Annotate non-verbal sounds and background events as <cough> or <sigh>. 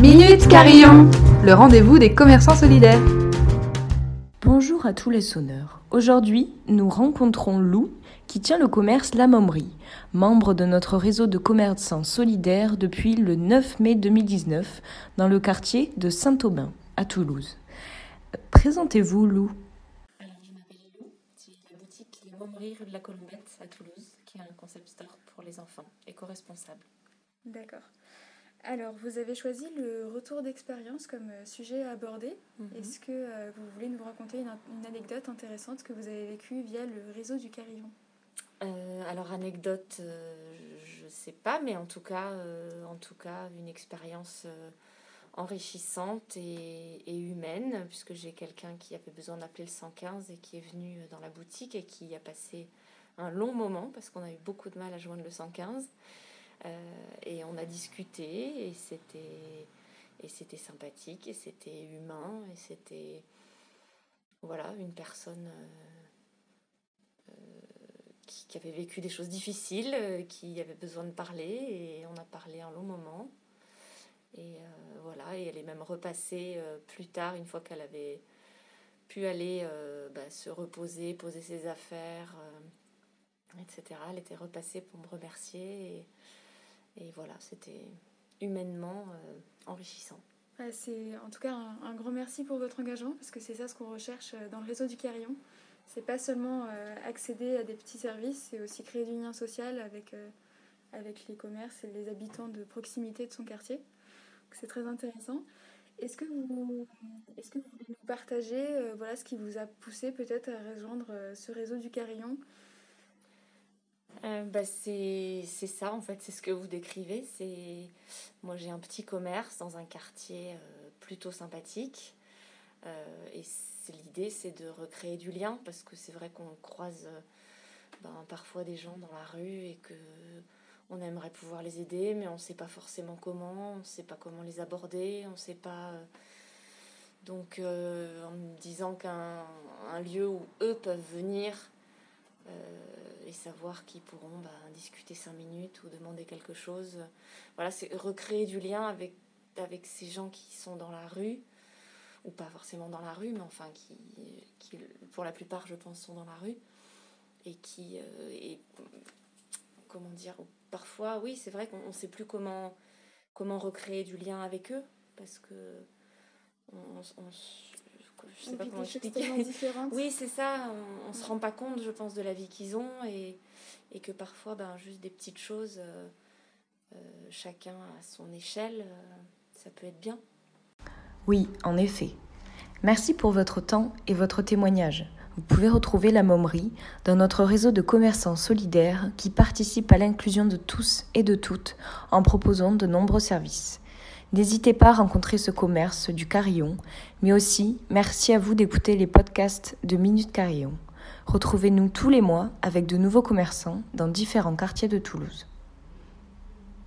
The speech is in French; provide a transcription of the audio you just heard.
Minute Carillon, le rendez-vous des commerçants solidaires. Bonjour à tous les sonneurs. Aujourd'hui, nous rencontrons Lou qui tient le commerce La Mommerie, membre de notre réseau de commerçants solidaires depuis le 9 mai 2019 dans le quartier de Saint-Aubin à Toulouse. Présentez-vous Lou. Alors, je m'appelle Lou, j'ai la boutique Les Mommeries rue de la Colombette à Toulouse, qui est un concept store pour les enfants, éco-responsable. D'accord. Alors, vous avez choisi le retour d'expérience comme euh, sujet à aborder. Mhm. Est-ce que euh, vous voulez nous raconter une, une anecdote intéressante que vous avez vécue via le réseau du Carillon? Euh, alors, anecdote, euh, je ne sais pas, mais en tout cas, en tout cas une expérience enrichissante et, et humaine, puisque j'ai quelqu'un qui avait besoin d'appeler le 115 et qui est venu dans la boutique et qui a passé un long moment, parce qu'on a eu beaucoup de mal à joindre le 115. Euh, et on a discuté et c'était et c'était sympathique et c'était humain et c'était voilà une personne euh, euh, qui, avait vécu des choses difficiles, qui avait besoin de parler et on a parlé un long moment. Et voilà, et elle est même repassée plus tard, une fois qu'elle avait pu aller bah, se reposer, poser ses affaires, etc. Elle était repassée pour me remercier. Et voilà, c'était humainement euh, enrichissant. C'est en tout cas un, grand merci pour votre engagement parce que c'est ça ce qu'on recherche euh, dans le réseau du Carillon. C'est pas seulement euh, accéder à des petits services, c'est aussi créer du lien social avec, avec les commerces et les habitants de proximité de son quartier. C'est très intéressant. Est-ce que vous, est-ce que vous nous partager voilà, ce qui vous a poussé peut-être à rejoindre ce réseau du Carillon? Euh, bah, c'est ça, en fait, c'est ce que vous décrivez. C'est Moi, j'ai un petit commerce dans un quartier euh, plutôt sympathique. Euh, et l'idée, c'est de recréer du lien, parce que c'est vrai qu'on croise ben, parfois des gens dans la rue et que on aimerait pouvoir les aider, mais on ne sait pas forcément comment, on ne sait pas comment les aborder, on ne sait pas... donc, en me disant qu'un un lieu où eux peuvent venir et savoir qu'ils pourront bah, discuter cinq minutes ou demander quelque chose. Voilà, c'est recréer du lien avec, avec ces gens qui sont dans la rue, ou pas forcément dans la rue, mais enfin qui, qui pour la plupart, je pense, sont dans la rue, et qui, euh, et, comment dire, parfois, oui, c'est vrai qu'on ne sait plus comment, comment recréer du lien avec eux, parce que on, on- je sais On pas vit comment des choses expliquer. tellement différentes. <laughs> Oui, c'est ça. On, on se rend pas compte, je pense, de la vie qu'ils ont et, et que parfois, ben, juste des petites choses, euh, euh, chacun à son échelle, euh, ça peut être bien. Oui, en effet. Merci pour votre temps et votre témoignage. Vous pouvez retrouver la Mommerie dans notre réseau de commerçants solidaires qui participent à l'inclusion de tous et de toutes en proposant de nombreux services. N'hésitez pas à rencontrer ce commerce du Carillon, mais aussi merci à vous d'écouter les podcasts de Minute Carillon. Retrouvez-nous tous les mois avec de nouveaux commerçants dans différents quartiers de Toulouse.